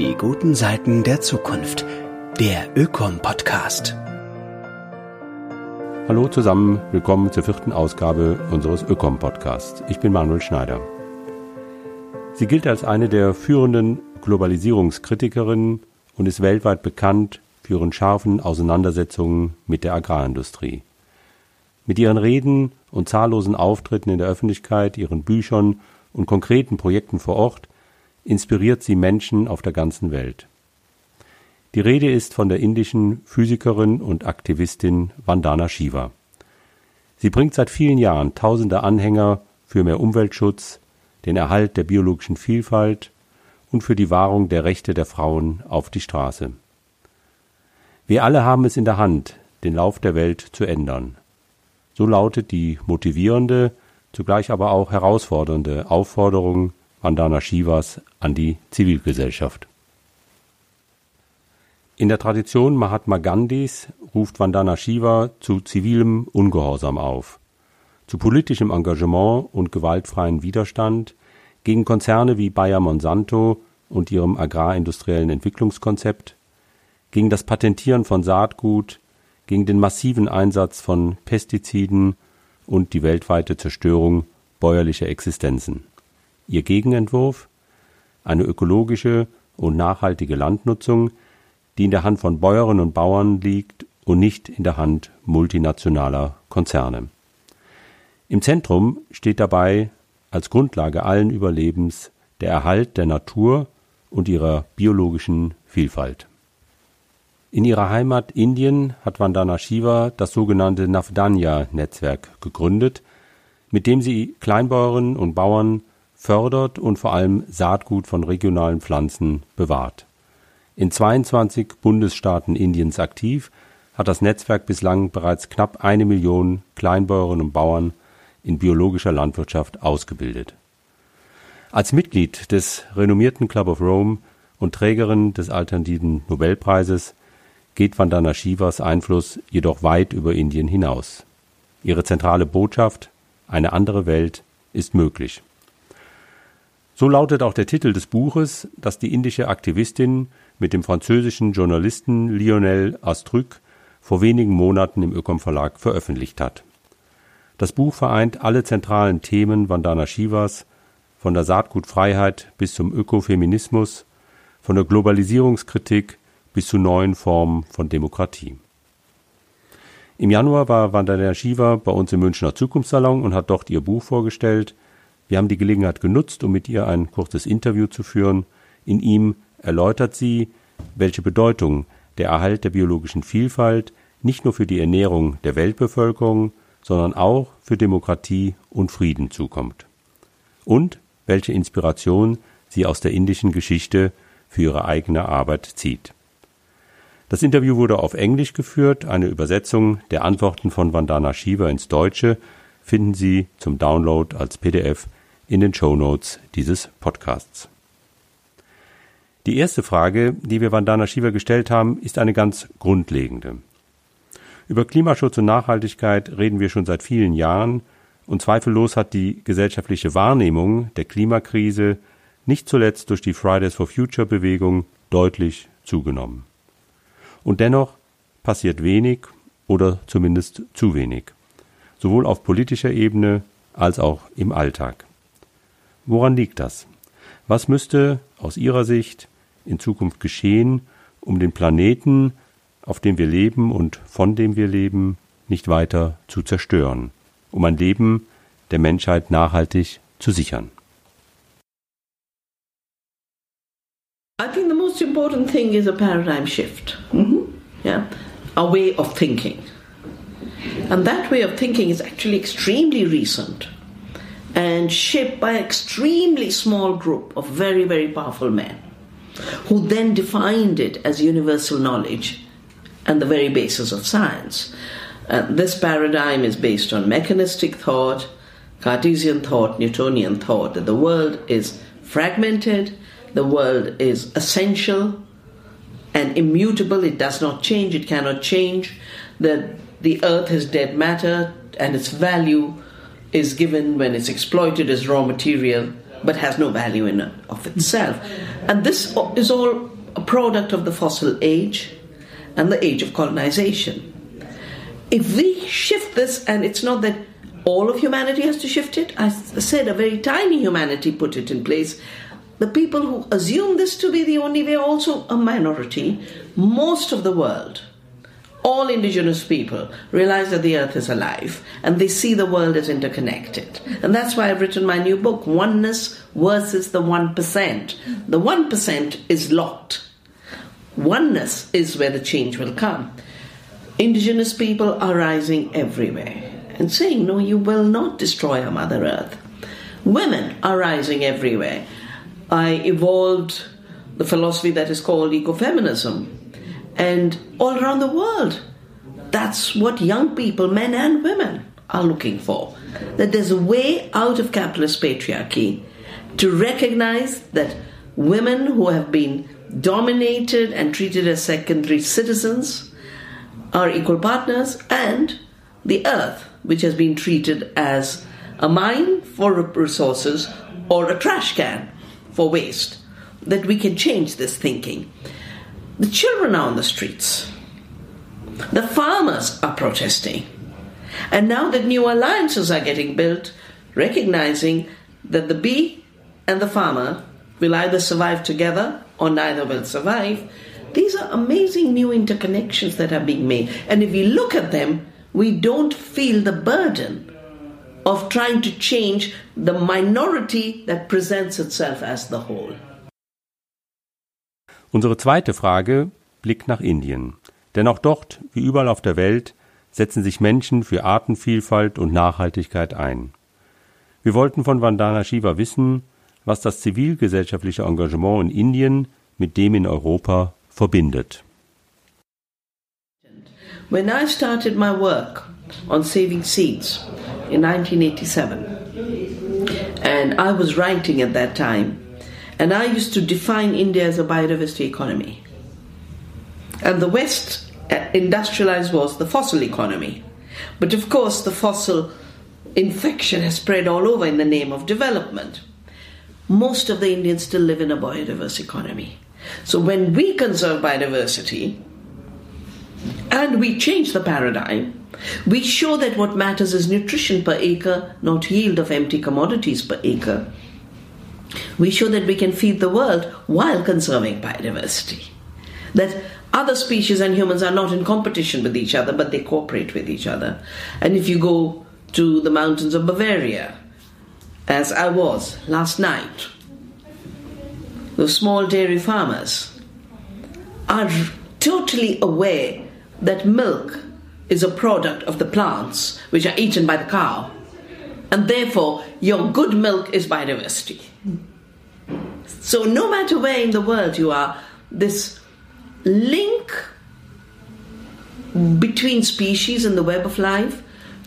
Die guten Seiten der Zukunft. Der Ökom-Podcast. Hallo zusammen, willkommen zur vierten Ausgabe unseres Ökom-Podcasts. Ich bin Manuel Schneider. Sie gilt als eine der führenden Globalisierungskritikerinnen und ist weltweit bekannt für ihren scharfen Auseinandersetzungen mit der Agrarindustrie. Mit ihren Reden und zahllosen Auftritten in der Öffentlichkeit, ihren Büchern und konkreten Projekten vor Ort inspiriert sie Menschen auf der ganzen Welt. Die Rede ist von der indischen Physikerin und Aktivistin Vandana Shiva. Sie bringt seit vielen Jahren tausende Anhänger für mehr Umweltschutz, den Erhalt der biologischen Vielfalt und für die Wahrung der Rechte der Frauen auf die Straße. Wir alle haben es in der Hand, den Lauf der Welt zu ändern. So lautet die motivierende, zugleich aber auch herausfordernde Aufforderung Vandana Shivas an die Zivilgesellschaft. In der Tradition Mahatma Gandhis ruft Vandana Shiva zu zivilem Ungehorsam auf, zu politischem Engagement und gewaltfreien Widerstand gegen Konzerne wie Bayer Monsanto und ihrem agrarindustriellen Entwicklungskonzept, gegen das Patentieren von Saatgut, gegen den massiven Einsatz von Pestiziden und die weltweite Zerstörung bäuerlicher Existenzen. Ihr Gegenentwurf eine ökologische und nachhaltige Landnutzung, die in der Hand von Bäuerinnen und Bauern liegt und nicht in der Hand multinationaler Konzerne. Im Zentrum steht dabei als Grundlage allen Überlebens der Erhalt der Natur und ihrer biologischen Vielfalt. In ihrer Heimat Indien hat Vandana Shiva das sogenannte Navdanya-Netzwerk gegründet, mit dem sie Kleinbäuerinnen und Bauern fördert und vor allem Saatgut von regionalen Pflanzen bewahrt. In 22 Bundesstaaten Indiens aktiv, hat das Netzwerk bislang bereits knapp eine Million Kleinbäuerinnen und Bauern in biologischer Landwirtschaft ausgebildet. Als Mitglied des renommierten Club of Rome und Trägerin des alternativen Nobelpreises geht Vandana Shivas Einfluss jedoch weit über Indien hinaus. Ihre zentrale Botschaft, eine andere Welt, ist möglich. So lautet auch der Titel des Buches, das die indische Aktivistin mit dem französischen Journalisten Lionel Astruc vor wenigen Monaten im Ökom Verlag veröffentlicht hat. Das Buch vereint alle zentralen Themen Vandana Shivas, von der Saatgutfreiheit bis zum Ökofeminismus, von der Globalisierungskritik bis zu neuen Formen von Demokratie. Im Januar war Vandana Shiva bei uns im Münchner Zukunftssalon und hat dort ihr Buch vorgestellt. Wir haben die Gelegenheit genutzt, um mit ihr ein kurzes Interview zu führen. In ihm erläutert sie, welche Bedeutung der Erhalt der biologischen Vielfalt nicht nur für die Ernährung der Weltbevölkerung, sondern auch für Demokratie und Frieden zukommt. Und welche Inspiration sie aus der indischen Geschichte für ihre eigene Arbeit zieht. Das Interview wurde auf Englisch geführt. Eine Übersetzung der Antworten von Vandana Shiva ins Deutsche finden Sie zum Download als PDF in den Show Notes dieses Podcasts. Die erste Frage, die wir Vandana Shiva gestellt haben, ist eine ganz grundlegende. Über Klimaschutz und Nachhaltigkeit reden wir schon seit vielen Jahren und zweifellos hat die gesellschaftliche Wahrnehmung der Klimakrise nicht zuletzt durch die Fridays for Future Bewegung deutlich zugenommen. Und dennoch passiert wenig oder zumindest zu wenig, sowohl auf politischer Ebene als auch im Alltag. Woran liegt das? Was müsste aus Ihrer Sicht in Zukunft geschehen, um den Planeten, auf dem wir leben und von dem wir leben, nicht weiter zu zerstören, um ein Leben der Menschheit nachhaltig zu sichern? I think the most important thing is a paradigm shift. Mm-hmm. Yeah, a way of thinking, and that way of thinking is actually extremely recent and shaped by an extremely small group of very, very powerful men who then defined it as universal knowledge and the very basis of science. Uh, this paradigm is based on mechanistic thought, Cartesian thought, Newtonian thought, that the world is fragmented the world is essential and immutable, it does not change, it cannot change, that the earth is dead matter and its value is given when it's exploited as raw material but has no value in of itself. And this is all a product of the fossil age and the age of colonization. If we shift this, and it's not that all of humanity has to shift it, I said a very tiny humanity put it in place. The people who assume this to be the only way also a minority. Most of the world all indigenous people realize that the earth is alive and they see the world as interconnected. And that's why I've written my new book, Oneness versus the 1%. The 1% is locked. Oneness is where the change will come. Indigenous people are rising everywhere and saying, No, you will not destroy our Mother Earth. Women are rising everywhere. I evolved the philosophy that is called ecofeminism, and all around the world. That's what young people, men and women, are looking for. That there's a way out of capitalist patriarchy to recognize that women who have been dominated and treated as secondary citizens are equal partners, and the earth, which has been treated as a mine for resources or a trash can for waste, that we can change this thinking. The children are on the streets. The farmers are protesting. And now that new alliances are getting built, recognizing that the bee and the farmer will either survive together or neither will survive, these are amazing new interconnections that are being made. And if we look at them, we don't feel the burden of trying to change the minority that presents itself as the whole. Unsere zweite Frage blickt nach Indien. Denn auch dort, wie überall auf der Welt, setzen sich Menschen für Artenvielfalt und Nachhaltigkeit ein. Wir wollten von Vandana Shiva wissen, was das zivilgesellschaftliche Engagement in Indien mit dem in Europa verbindet. When I started my work on saving seeds in 1987, and I was writing at that time, And I used to define India as a biodiversity economy. And the West uh, industrialized was the fossil economy. But of course, the fossil infection has spread all over in the name of development. Most of the Indians still live in a biodiverse economy. So when we conserve biodiversity and we change the paradigm, we show that what matters is nutrition per acre, not yield of empty commodities per acre we show that we can feed the world while conserving biodiversity. That other species and humans are not in competition with each other, but they cooperate with each other. And if you go to the mountains of Bavaria, as I was last night, the small dairy farmers are totally aware that milk is a product of the plants which are eaten by the cow. And therefore, your good milk is biodiversity. So, no matter where in the world you are, this link between species and the web of life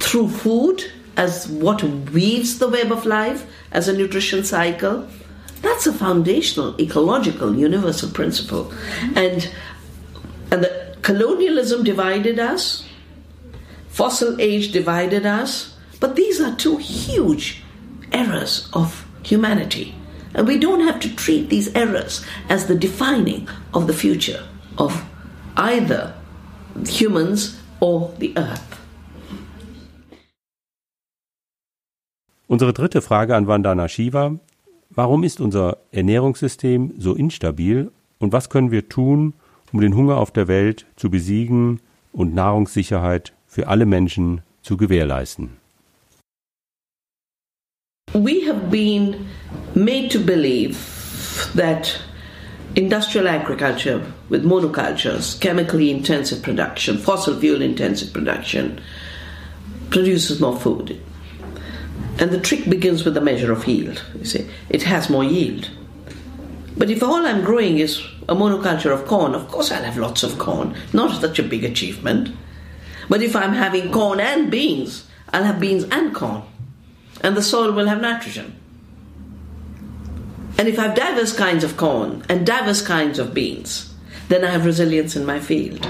through food as what weaves the web of life as a nutrition cycle that's a foundational ecological universal principle. And and the colonialism divided us fossil age divided us but these are two huge errors of humanity and we don't have to treat these errors as the defining of the future of either humans or the earth. Unsere dritte Frage an Vandana Shiva. Warum ist unser Ernährungssystem so instabil und was können wir tun, um den Hunger auf der Welt zu besiegen und Nahrungssicherheit für alle Menschen zu gewährleisten? We have been made to believe that industrial agriculture with monocultures, chemically intensive production, fossil fuel intensive production, produces more food. And the trick begins with the measure of yield. You see, it has more yield. But if all I'm growing is a monoculture of corn, of course I'll have lots of corn. Not such a big achievement. But if I'm having corn and beans, I'll have beans and corn and the soil will have nitrogen. And if I have diverse kinds of corn and diverse kinds of beans, then I have resilience in my field.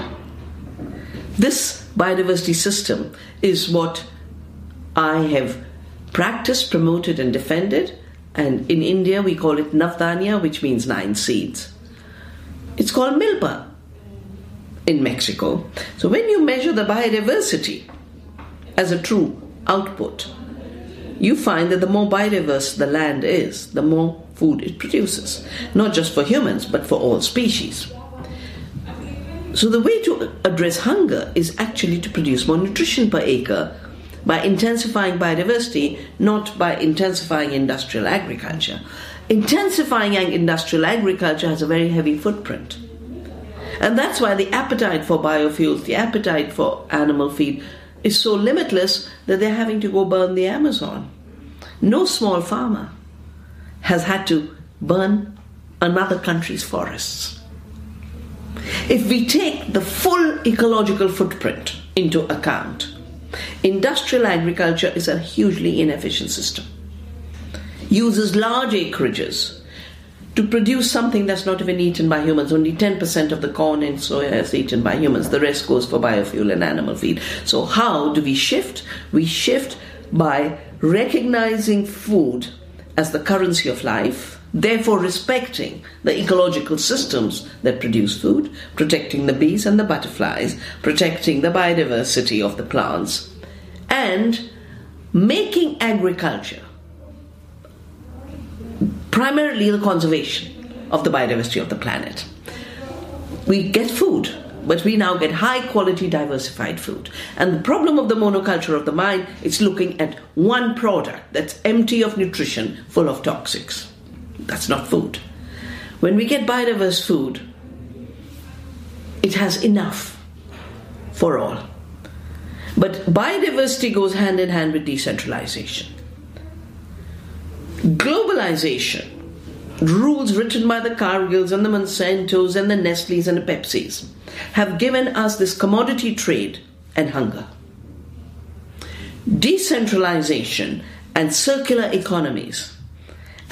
This biodiversity system is what I have practiced, promoted, and defended, And in India, we call it Navdanya, which means nine seeds. It's called milpa in Mexico. So when you measure the biodiversity as a true output, you find that the more biodiverse the land is, the more food it produces. Not just for humans, but for all species. So the way to address hunger is actually to produce more nutrition per acre by intensifying biodiversity, not by intensifying industrial agriculture. Intensifying industrial agriculture has a very heavy footprint. And that's why the appetite for biofuels, the appetite for animal feed, is so limitless that they're having to go burn the Amazon. No small farmer has had to burn another country's forests. If we take the full ecological footprint into account, Industrial agriculture is a hugely inefficient system. Uses large acreages to produce something that's not even eaten by humans. Only 10% of the corn and soya is eaten by humans. The rest goes for biofuel and animal feed. So, how do we shift? We shift by recognizing food as the currency of life, therefore respecting the ecological systems that produce food, protecting the bees and the butterflies, protecting the biodiversity of the plants, and making agriculture primarily the conservation of the biodiversity of the planet. We get food, but we now get high quality diversified food. And the problem of the monoculture of the mind is looking at one product that's empty of nutrition, full of toxics. That's not food. When we get biodiverse food, it has enough for all. But biodiversity goes hand in hand with decentralization. Globalization, rules written by the Cargills and the Monsantos and the Nestle's and the Pepsis, have given us this commodity trade and hunger. Decentralization and circular economies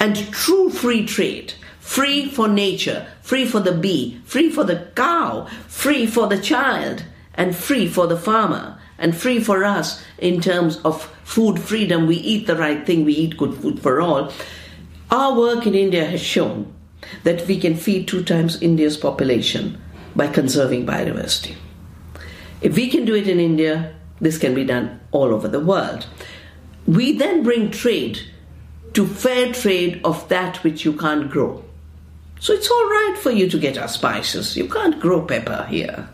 and true free trade, free for nature, free for the bee, free for the cow, free for the child, and free for the farmer, and free for us in terms of food freedom. We eat the right thing, we eat good food for all. Our work in India has shown that we can feed two times India's population by conserving biodiversity. If we can do it in India, this can be done all over the world. We then bring trade to fair trade of that which you can't grow. So it's all right for you to get our spices. You can't grow pepper here.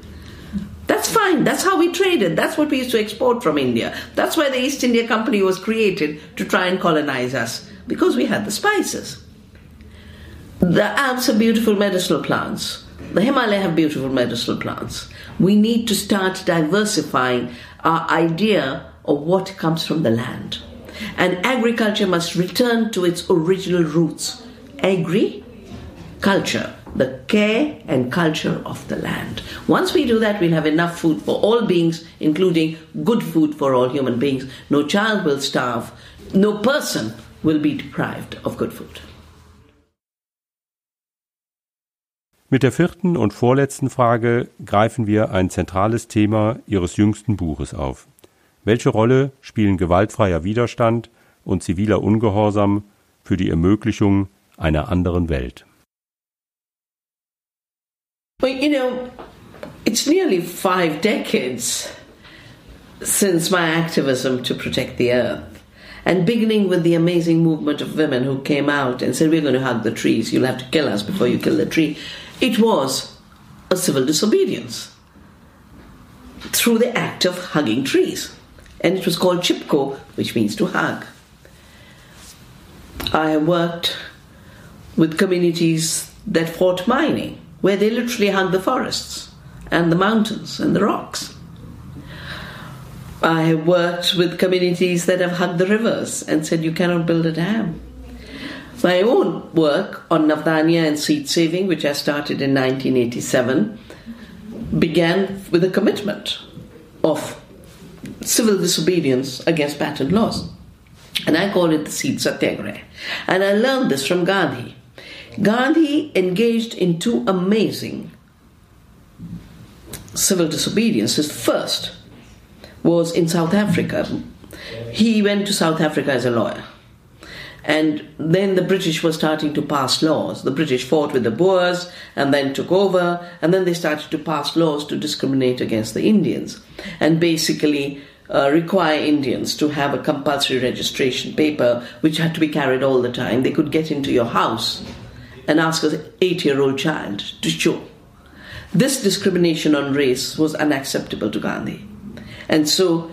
That's fine. That's how we traded. That's what we used to export from India. That's why the East India Company was created to try and colonize us, because we had the spices. The Alps are beautiful medicinal plants. The Himalaya have beautiful medicinal plants. We need to start diversifying our idea of what comes from the land. And agriculture must return to its original roots. Agri, culture the care and culture of the land. Once we do that, we'll have enough food for all beings, including good food for all human beings. No child will starve, no person will be deprived of good food. Mit der vierten und vorletzten Frage greifen wir ein zentrales Thema Ihres jüngsten Buches auf. Welche Rolle spielen gewaltfreier Widerstand und ziviler Ungehorsam für die Ermöglichung einer anderen Welt? Well, you know, it's nearly five decades since my activism to protect the earth. And beginning with the amazing movement of women who came out and said, We're going to hug the trees, you'll have to kill us before you kill the tree. It was a civil disobedience through the act of hugging trees. And it was called Chipko, which means to hug. I worked with communities that fought mining where they literally hug the forests and the mountains and the rocks. I have worked with communities that have hugged the rivers and said you cannot build a dam. My own work on Navdanya and seed saving, which I started in 1987, began with a commitment of civil disobedience against patent laws. And I call it the seed satyagraha. And I learned this from Gandhi. Gandhi engaged in two amazing civil disobediences. First was in South Africa. He went to South Africa as a lawyer. And then the British were starting to pass laws. The British fought with the Boers and then took over, and then they started to pass laws to discriminate against the Indians and basically uh, require Indians to have a compulsory registration paper which had to be carried all the time. They could get into your house and ask an eight year old child to show. This discrimination on race was unacceptable to Gandhi. And so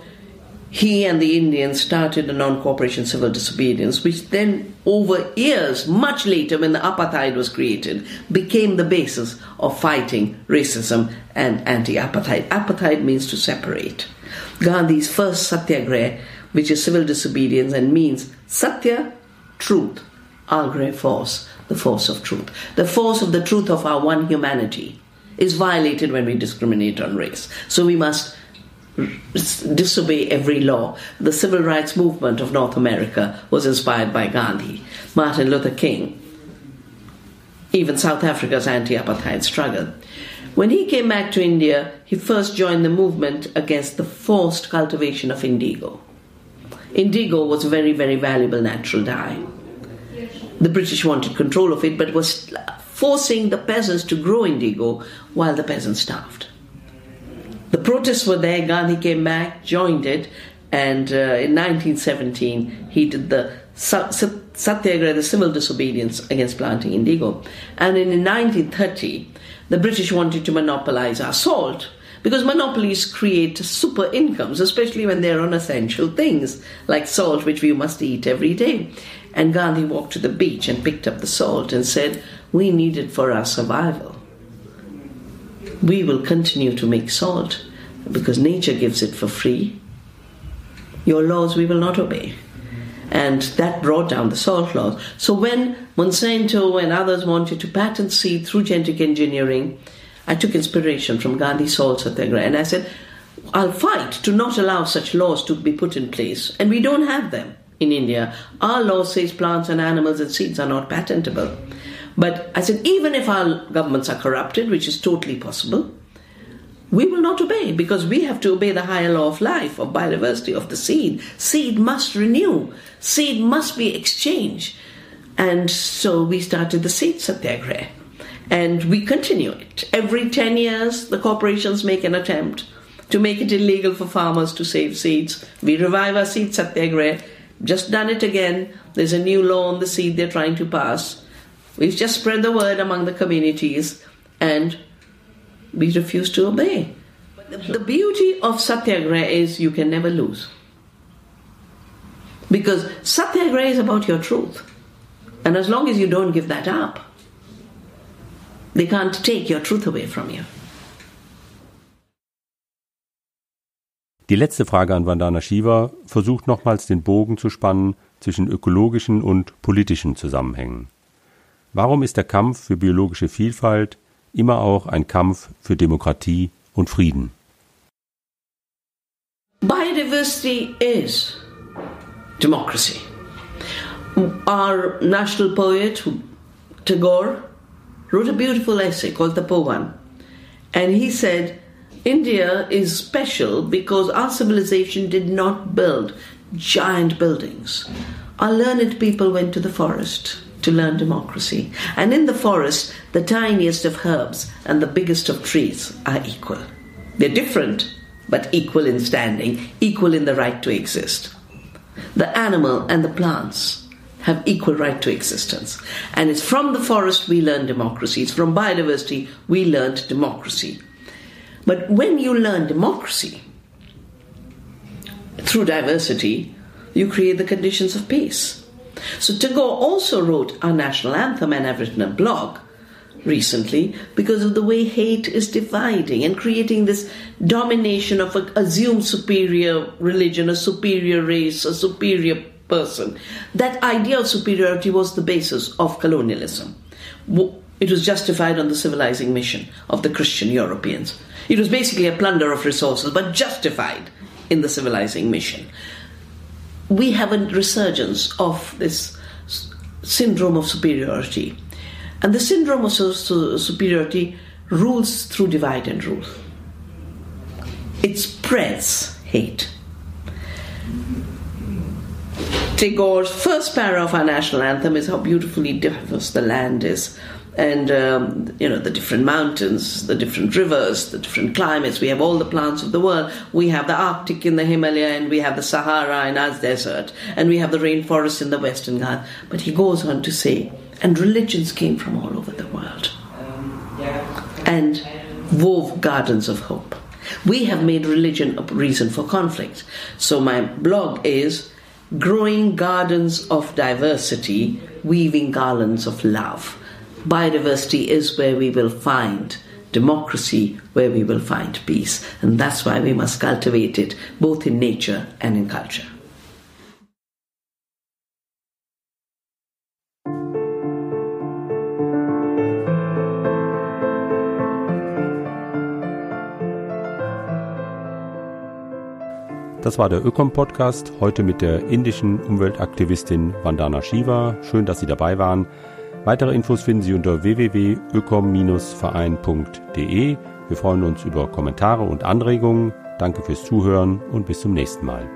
he and the Indians started a non cooperation civil disobedience, which then, over years, much later, when the apartheid was created, became the basis of fighting racism and anti apartheid. Apartheid means to separate. Gandhi's first satyagraha, which is civil disobedience and means satya, truth, agre, force, the force of truth. The force of the truth of our one humanity is violated when we discriminate on race. So we must disobey every law. The civil rights movement of North America was inspired by Gandhi, Martin Luther King, even South Africa's anti apartheid struggle. When he came back to India, he first joined the movement against the forced cultivation of indigo. Indigo was a very, very valuable natural dye. The British wanted control of it, but was forcing the peasants to grow indigo while the peasants starved. The protests were there, Gandhi came back, joined it, and uh, in 1917 he did the Satyagraha, the civil disobedience against planting indigo. And in 1930, the British wanted to monopolize our salt because monopolies create super incomes, especially when they're on essential things like salt, which we must eat every day. And Gandhi walked to the beach and picked up the salt and said, We need it for our survival. We will continue to make salt because nature gives it for free. Your laws we will not obey. And that brought down the salt laws. So when Monsanto and others wanted to patent seed through genetic engineering, I took inspiration from Gandhi Salt Satyagraha and I said, I'll fight to not allow such laws to be put in place. And we don't have them in India. Our law says plants and animals and seeds are not patentable. But I said, even if our governments are corrupted, which is totally possible, we will not obey because we have to obey the higher law of life, of biodiversity, of the seed. Seed must renew, seed must be exchanged. And so we started the seed satyagraha. And we continue it. Every 10 years, the corporations make an attempt to make it illegal for farmers to save seeds. We revive our seed satyagraha. Just done it again. There's a new law on the seat they're trying to pass. We've just spread the word among the communities and we refuse to obey. The beauty of satyagraha is you can never lose. Because satyagraha is about your truth. And as long as you don't give that up, they can't take your truth away from you. Die letzte Frage an Vandana Shiva versucht nochmals den Bogen zu spannen zwischen ökologischen und politischen Zusammenhängen. Warum ist der Kampf für biologische Vielfalt immer auch ein Kampf für Demokratie und Frieden. Biodiversity is democracy. Our national poet, Tagore, wrote a beautiful essay called Tapovan. And he said, India is special because our civilization did not build giant buildings. Our learned people went to the forest to learn democracy. And in the forest, the tiniest of herbs and the biggest of trees are equal. They're different, but equal in standing, equal in the right to exist. The animal and the plants have equal right to existence. And it's from the forest we learn democracy. It's from biodiversity we learned democracy. But when you learn democracy through diversity, you create the conditions of peace. So Tagore also wrote our national anthem and I've written a blog recently because of the way hate is dividing and creating this domination of an assumed superior religion, a superior race, a superior person. That idea of superiority was the basis of colonialism. It was justified on the civilizing mission of the Christian Europeans. It was basically a plunder of resources, but justified in the civilizing mission we have a resurgence of this syndrome of superiority. And the syndrome of superiority rules through divide and rule. It spreads hate. Tagore's first para of our national anthem is how beautifully diverse the land is. And, um, you know, the different mountains, the different rivers, the different climates. We have all the plants of the world. We have the Arctic in the Himalaya, and we have the Sahara in our desert, and we have the rainforest in the Western Ghats. But he goes on to say, and religions came from all over the world and wove gardens of hope. We have made religion a reason for conflict. So my blog is Growing Gardens of Diversity, Weaving Garlands of Love. Biodiversity is where we will find democracy, where we will find peace. And that's why we must cultivate it both in nature and in culture. Das war der Ökom-Podcast, heute mit der indischen Umweltaktivistin Vandana Shiva. Schön, dass Sie dabei waren. Weitere Infos finden Sie unter www.ökom-verein.de. Wir freuen uns über Kommentare und Anregungen. Danke fürs Zuhören und bis zum nächsten Mal.